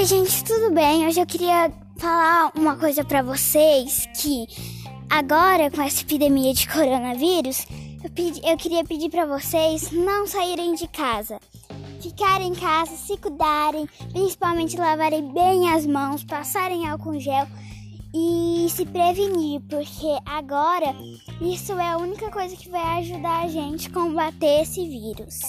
Oi, gente, tudo bem? Hoje eu queria falar uma coisa para vocês que agora com essa epidemia de coronavírus, eu, pedi, eu queria pedir para vocês não saírem de casa. Ficarem em casa, se cuidarem, principalmente lavarem bem as mãos, passarem álcool gel e se prevenir, porque agora isso é a única coisa que vai ajudar a gente a combater esse vírus.